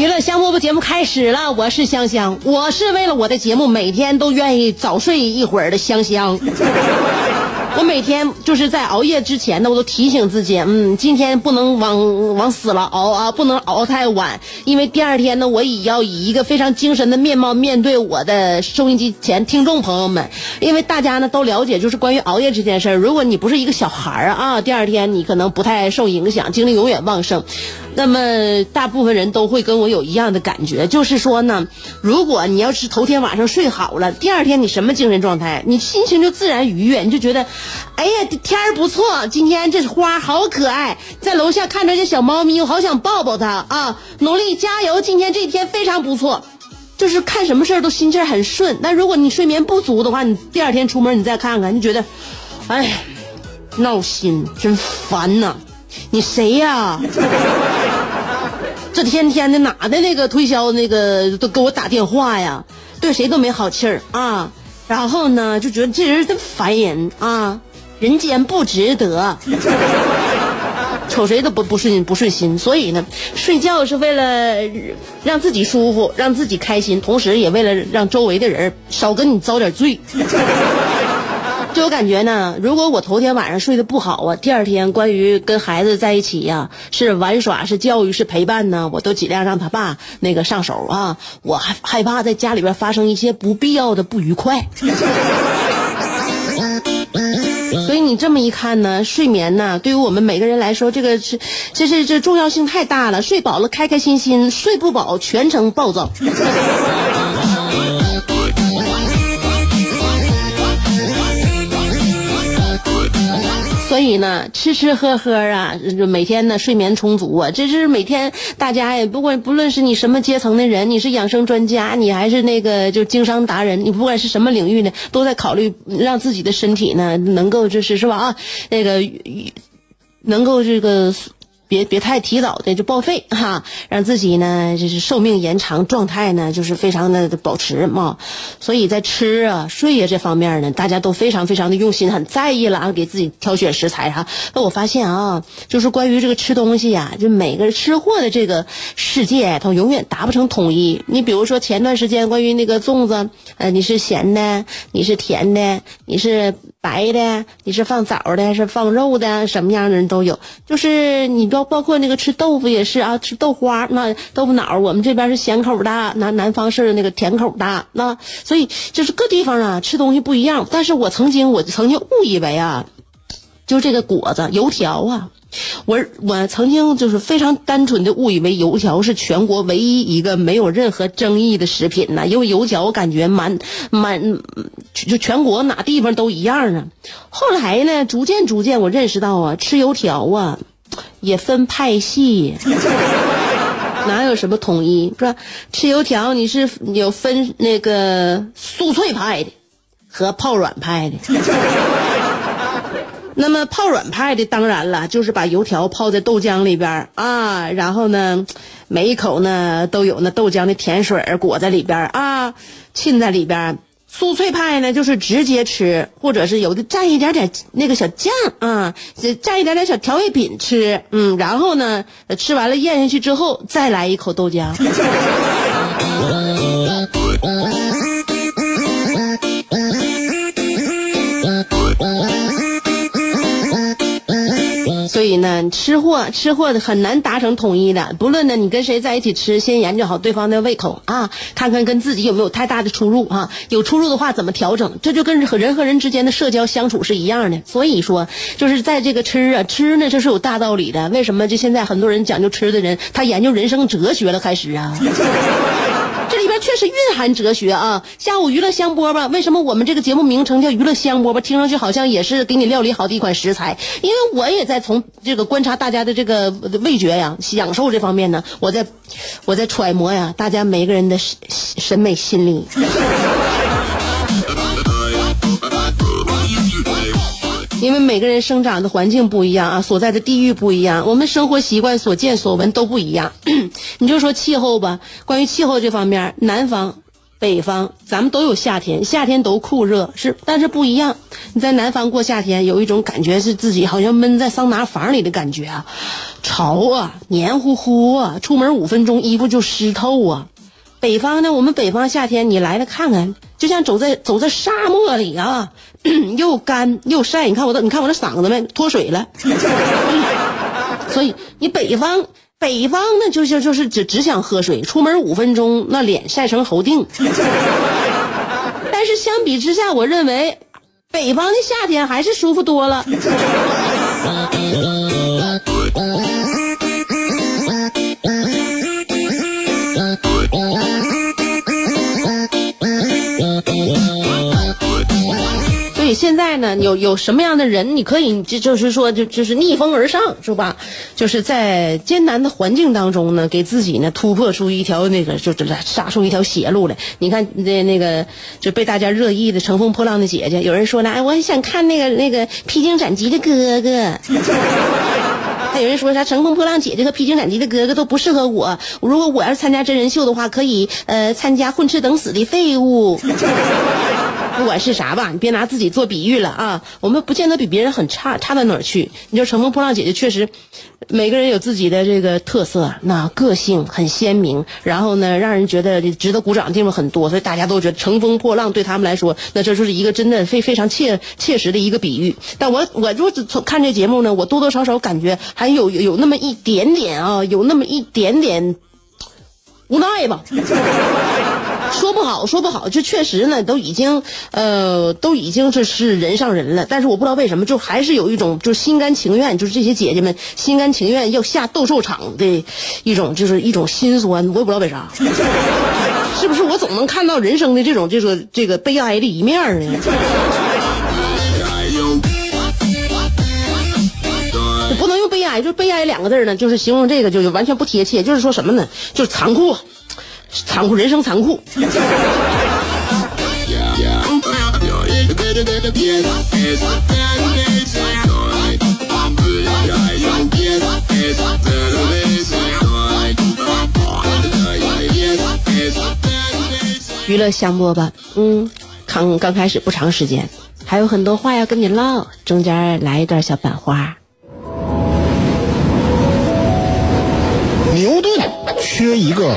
娱乐香饽饽节目开始了，我是香香，我是为了我的节目每天都愿意早睡一会儿的香香。我每天就是在熬夜之前呢，我都提醒自己，嗯，今天不能往往死了熬啊，不能熬太晚，因为第二天呢，我也要以一个非常精神的面貌面对我的收音机前听众朋友们。因为大家呢都了解，就是关于熬夜这件事儿，如果你不是一个小孩儿啊，第二天你可能不太受影响，精力永远旺盛。那么大部分人都会跟我有一样的感觉，就是说呢，如果你要是头天晚上睡好了，第二天你什么精神状态，你心情就自然愉悦，你就觉得，哎呀天儿不错，今天这花好可爱，在楼下看着这小猫咪，我好想抱抱它啊！努力加油，今天这一天非常不错，就是看什么事儿都心气儿很顺。但如果你睡眠不足的话，你第二天出门你再看看，你觉得，哎，闹心，真烦呐！你谁呀？这天天的哪的那个推销那个都给我打电话呀，对谁都没好气儿啊。然后呢，就觉得这人真烦人啊，人间不值得，瞅谁都不不顺不顺心。所以呢，睡觉是为了让自己舒服，让自己开心，同时也为了让周围的人少跟你遭点罪。就我感觉呢，如果我头天晚上睡得不好啊，第二天关于跟孩子在一起呀，是玩耍，是教育，是陪伴呢，我都尽量让他爸那个上手啊。我还害怕在家里边发生一些不必要的不愉快。所以你这么一看呢，睡眠呢，对于我们每个人来说，这个是，这是这重要性太大了。睡饱了开开心心，睡不饱全程暴躁。所以呢，吃吃喝喝啊，每天呢睡眠充足啊，这是每天大家也不管不论是你什么阶层的人，你是养生专家，你还是那个就经商达人，你不管是什么领域呢，都在考虑让自己的身体呢能够就是是吧啊，那个能够这个。别别太提早的就报废 哈，让自己呢就是寿命延长，状态呢就是非常的保持嘛。所以在吃啊、睡呀这方面呢，大家都非常非常的用心，很在意了啊，给自己挑选食材哈。那我发现啊，就是关于这个吃东西呀，就每个吃货的这个世界，它永远达不成统一。你比如说前段时间关于那个粽子，呃，你是咸的，你是甜的，你是白的，你是放枣的，是放肉的，什么样的人都有。就是你都。包括那个吃豆腐也是啊，吃豆花那豆腐脑，我们这边是咸口的，南南方是那个甜口的，那所以就是各地方啊吃东西不一样。但是我曾经我曾经误以为啊，就这个果子油条啊，我我曾经就是非常单纯的误以为油条是全国唯一一个没有任何争议的食品呢，因为油条我感觉满满就全国哪地方都一样啊。后来呢，逐渐逐渐我认识到啊，吃油条啊。也分派系，哪有什么统一？是吧？吃油条你是有分那个酥脆派的和泡软派的。那么泡软派的当然了，就是把油条泡在豆浆里边啊，然后呢，每一口呢都有那豆浆的甜水裹在里边啊，浸在里边。酥脆派呢，就是直接吃，或者是有的蘸一点点那个小酱啊，蘸一点点小调味品吃，嗯，然后呢，吃完了咽下去之后，再来一口豆浆。所以呢，吃货吃货很难达成统一的。不论呢你跟谁在一起吃，先研究好对方的胃口啊，看看跟自己有没有太大的出入啊。有出入的话怎么调整？这就跟和人和人之间的社交相处是一样的。所以说，就是在这个吃啊吃呢，这是有大道理的。为什么就现在很多人讲究吃的人，他研究人生哲学了开始啊？这里边确实蕴含哲学啊！下午娱乐香饽饽，为什么我们这个节目名称叫娱乐香饽饽？听上去好像也是给你料理好的一款食材。因为我也在从这个观察大家的这个味觉呀、享受这方面呢，我在我在揣摩呀，大家每个人的审审美心理。因为每个人生长的环境不一样啊，所在的地域不一样，我们生活习惯、所见所闻都不一样。你就说气候吧，关于气候这方面，南方、北方，咱们都有夏天，夏天都酷热，是，但是不一样。你在南方过夏天，有一种感觉是自己好像闷在桑拿房里的感觉啊，潮啊，黏糊糊啊，出门五分钟衣服就湿透啊。北方呢，我们北方夏天你来了看看，就像走在走在沙漠里啊，又干又晒。你看我的，你看我这嗓子没脱水了。所以你北方北方呢，就是就是只只想喝水，出门五分钟那脸晒成猴腚。但是相比之下，我认为北方的夏天还是舒服多了。现在呢，有有什么样的人，你可以就就是说，就就是逆风而上，是吧？就是在艰难的环境当中呢，给自己呢突破出一条那个，就是杀出一条血路来。你看那那个就被大家热议的《乘风破浪的姐姐》，有人说呢，哎，我想看那个那个披荆斩棘的哥哥。还有人说啥《乘风破浪姐姐》和《披荆斩棘的哥哥》都不适合我。如果我要是参加真人秀的话，可以呃参加混吃等死的废物。不管是啥吧，你别拿自己做比喻了啊！我们不见得比别人很差，差到哪儿去？你说《乘风破浪姐姐》确实，每个人有自己的这个特色，那个性很鲜明，然后呢，让人觉得值得鼓掌的地方很多，所以大家都觉得《乘风破浪》对他们来说，那这就是一个真的非非常切切实的一个比喻。但我我如果从看这节目呢，我多多少少感觉还有有那么一点点啊，有那么一点点无奈吧。好，说不好，就确实呢，都已经，呃，都已经这是人上人了。但是我不知道为什么，就还是有一种，就是心甘情愿，就是这些姐姐们心甘情愿要下斗兽场的一种，就是一种心酸。我也不知道为啥，是不是我总能看到人生的这种，这个这个悲哀的一面呢？不能用悲哀，就悲哀两个字呢，就是形容这个，就完全不贴切。就是说什么呢？就是残酷。残酷，人生残酷。娱乐香饽饽，嗯，刚刚开始不长时间，还有很多话要跟你唠，中间来一段小版花。牛顿缺一个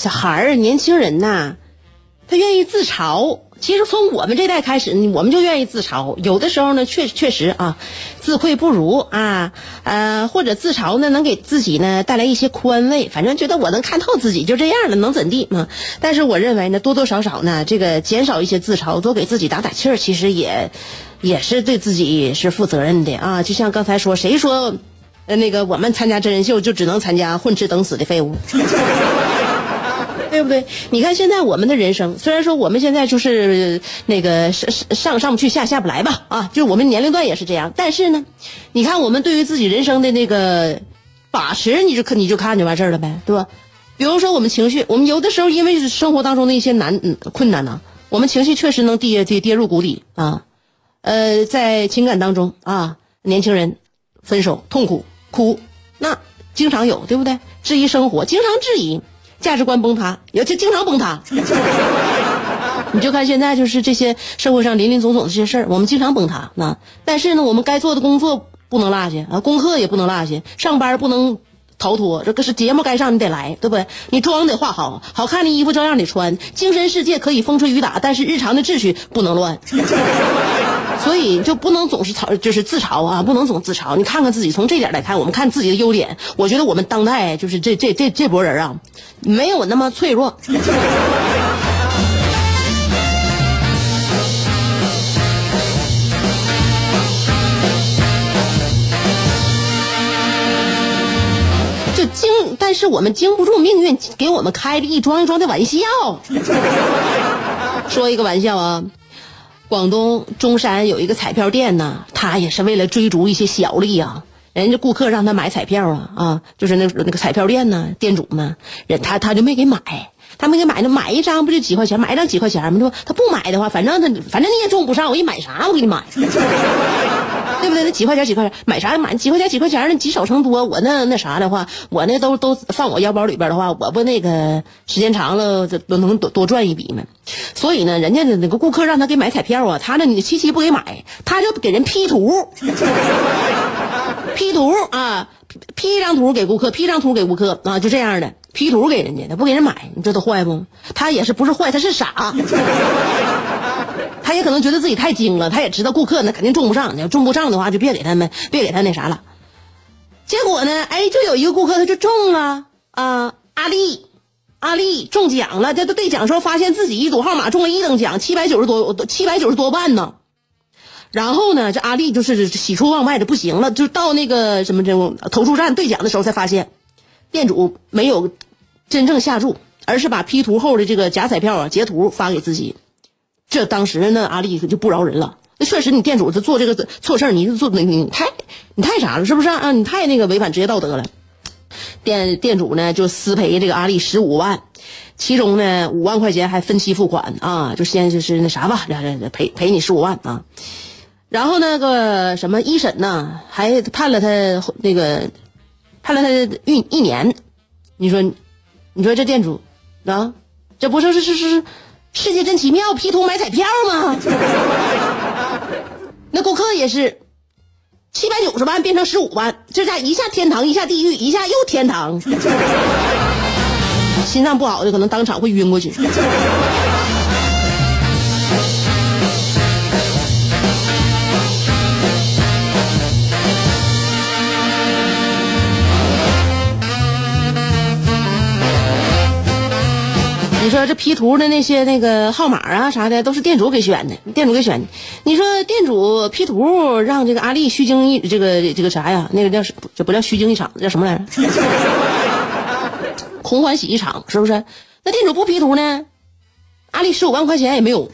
小孩儿、年轻人呐，他愿意自嘲，其实从我们这代开始，我们就愿意自嘲。有的时候呢，确确实啊，自愧不如啊，呃，或者自嘲呢，能给自己呢带来一些宽慰。反正觉得我能看透自己，就这样了，能怎地嘛？但是我认为呢，多多少少呢，这个减少一些自嘲，多给自己打打气儿，其实也也是对自己是负责任的啊。就像刚才说，谁说，那个我们参加真人秀就只能参加混吃等死的废物？对不对？你看现在我们的人生，虽然说我们现在就是那个上上上不去下下不来吧，啊，就是我们年龄段也是这样。但是呢，你看我们对于自己人生的那个把持，你就看你就看就完事儿了呗，对吧？比如说我们情绪，我们有的时候因为生活当中的一些难困难呢，我们情绪确实能跌跌跌入谷底啊。呃，在情感当中啊，年轻人分手痛苦哭，那经常有，对不对？质疑生活，经常质疑。价值观崩塌，也就经常崩塌。你就看现在，就是这些社会上林林总总的这些事儿，我们经常崩塌。那但是呢，我们该做的工作不能落下啊，功课也不能落下，上班不能逃脱。这个是节目该上你得来，对不对？你妆得化好，好看的衣服照样得穿。精神世界可以风吹雨打，但是日常的秩序不能乱。所以就不能总是嘲，就是自嘲啊，不能总自嘲。你看看自己，从这点来看，我们看自己的优点。我觉得我们当代就是这这这这波人啊，没有那么脆弱。就经，但是我们经不住命运给我们开的一桩一桩的玩笑。说一个玩笑啊。广东中山有一个彩票店呢，他也是为了追逐一些小利啊。人家顾客让他买彩票啊啊，就是那那个彩票店呢，店主呢，人他他就没给买，他没给买，那买一张不就几块钱？买一张几块钱吗？说他不买的话，反正他反正你也中不上，我一买啥我给你买。对不对？那几块钱几块钱买啥买几块钱几块钱那积少成多。我那那啥的话，我那都都放我腰包里边的话，我不那个时间长了都能多多赚一笔吗？所以呢，人家的那个顾客让他给买彩票啊，他那你七七不给买，他就给人 P 图，P 图啊，P 一张图给顾客，P 一张图给顾客啊，就这样的 P 图给人家，他不给人买，你这都坏不？他也是不是坏，他是傻。他也可能觉得自己太精了，他也知道顾客那肯定中不上，你要中不上的话，就别给他们，别给他那啥了。结果呢，哎，就有一个顾客他就中了啊，阿丽，阿丽中奖了，这都兑奖时候发现自己一组号码中了一等奖，七百九十多，七百九十多万呢。然后呢，这阿丽就是喜出望外的不行了，就到那个什么这种投注站兑奖的时候才发现，店主没有真正下注，而是把 P 图后的这个假彩票啊截图发给自己。这当时呢，阿丽可就不饶人了。那确实，你店主他做这个错事你做你你太你太啥了，是不是啊？你太那个违反职业道德了。店店主呢就私赔这个阿丽十五万，其中呢五万块钱还分期付款啊，就先就是那啥吧，赔赔你十五万啊。然后那个什么一审呢，还判了他那个判了他一一年。你说，你说这店主啊，这不是是是是。世界真奇妙，P 图买彩票吗？那顾客也是，七百九十万变成十五万，这家一下天堂，一下地狱，一下又天堂。心脏不好的可能当场会晕过去。这 P 图的那些那个号码啊啥的，都是店主给选的，店主给选的。你说店主 P 图让这个阿丽虚惊一这个这个啥呀？那个叫什？这不叫虚惊一场，叫什么来着？空欢喜一场，是不是？那店主不 P 图呢？阿丽十五万块钱也没有。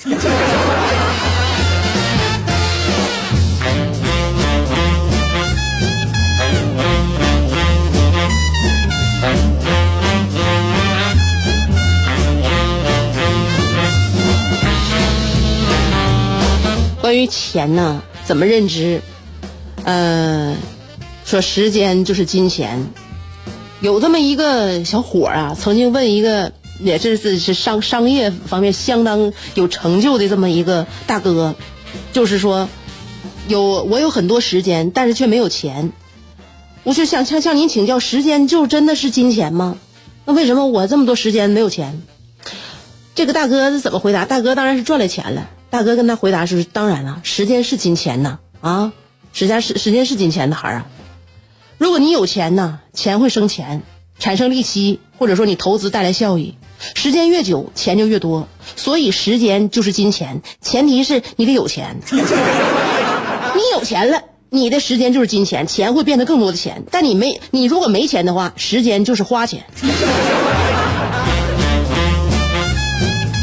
关于钱呢，怎么认知？呃，说时间就是金钱。有这么一个小伙啊，曾经问一个，也是是是商商业方面相当有成就的这么一个大哥，就是说，有我有很多时间，但是却没有钱。我就想向向您请教，时间就真的是金钱吗？那为什么我这么多时间没有钱？这个大哥是怎么回答？大哥当然是赚了钱了。大哥跟他回答是：当然了，时间是金钱呐，啊，时间是时间是金钱的孩儿啊。如果你有钱呢，钱会生钱，产生利息，或者说你投资带来效益。时间越久，钱就越多，所以时间就是金钱，前提是你得有钱。你有钱了，你的时间就是金钱，钱会变得更多的钱。但你没，你如果没钱的话，时间就是花钱。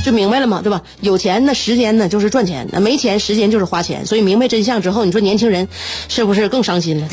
就明白了嘛？对吧？有钱那时间呢就是赚钱，那没钱时间就是花钱。所以明白真相之后，你说年轻人是不是更伤心了？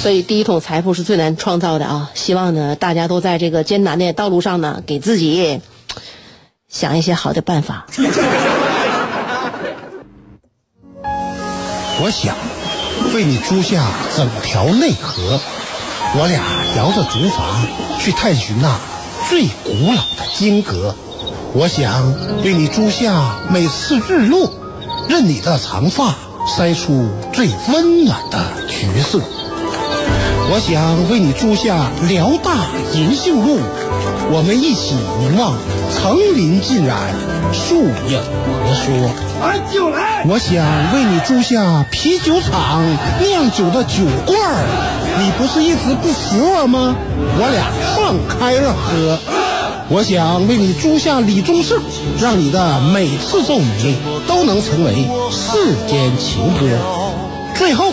所以，第一桶财富是最难创造的啊！希望呢，大家都在这个艰难的道路上呢，给自己想一些好的办法。我想为你租下整条内河，我俩摇着竹筏去探寻那最古老的金阁。我想为你租下每次日落，任你的长发筛出最温暖的橘色。我想为你租下辽大银杏路，我们一起凝望层林尽染，树影婆娑。我想为你租下啤酒厂酿酒的酒罐儿，你不是一直不服我吗？我俩放开了喝。我想为你租下李宗盛，让你的每次皱眉都能成为世间情歌。最后。